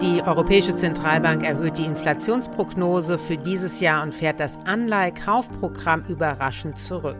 Die Europäische Zentralbank erhöht die Inflationsprognose für dieses Jahr und fährt das Anleihekaufprogramm überraschend zurück.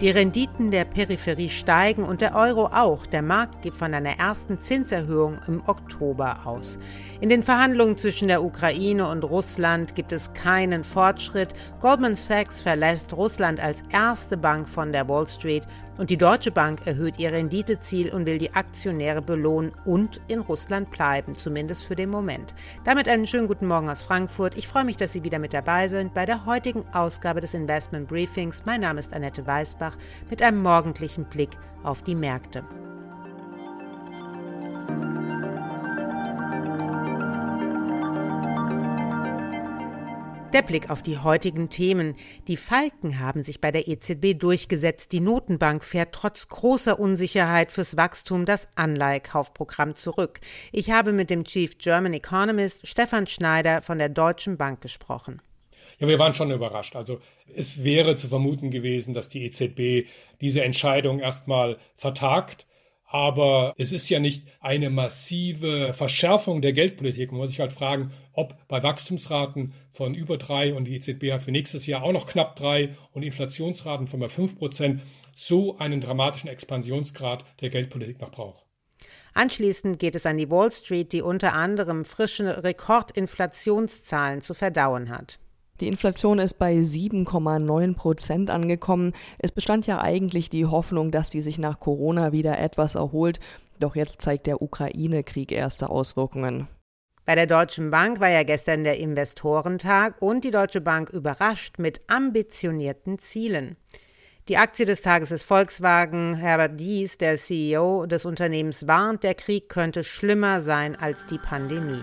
Die Renditen der Peripherie steigen und der Euro auch. Der Markt geht von einer ersten Zinserhöhung im Oktober aus. In den Verhandlungen zwischen der Ukraine und Russland gibt es keinen Fortschritt. Goldman Sachs verlässt Russland als erste Bank von der Wall Street und die Deutsche Bank erhöht ihr Renditeziel und will die Aktionäre belohnen und in Russland bleiben, zumindest für den Moment. Damit einen schönen guten Morgen aus Frankfurt. Ich freue mich, dass Sie wieder mit dabei sind bei der heutigen Ausgabe des Investment Briefings. Mein Name ist Annette Weißbach mit einem morgendlichen Blick auf die Märkte. Der Blick auf die heutigen Themen. Die Falken haben sich bei der EZB durchgesetzt. Die Notenbank fährt trotz großer Unsicherheit fürs Wachstum das Anleihekaufprogramm zurück. Ich habe mit dem Chief German Economist Stefan Schneider von der Deutschen Bank gesprochen. Ja, wir waren schon überrascht. Also es wäre zu vermuten gewesen, dass die EZB diese Entscheidung erstmal vertagt aber es ist ja nicht eine massive Verschärfung der Geldpolitik. Man muss sich halt fragen, ob bei Wachstumsraten von über drei und die EZB hat für nächstes Jahr auch noch knapp drei und Inflationsraten von bei fünf Prozent so einen dramatischen Expansionsgrad der Geldpolitik noch braucht. Anschließend geht es an die Wall Street, die unter anderem frische Rekordinflationszahlen zu verdauen hat. Die Inflation ist bei 7,9 Prozent angekommen. Es bestand ja eigentlich die Hoffnung, dass die sich nach Corona wieder etwas erholt. Doch jetzt zeigt der Ukraine-Krieg erste Auswirkungen. Bei der Deutschen Bank war ja gestern der Investorentag und die Deutsche Bank überrascht mit ambitionierten Zielen. Die Aktie des Tages ist Volkswagen. Herbert Dies, der CEO des Unternehmens, warnt, der Krieg könnte schlimmer sein als die Pandemie.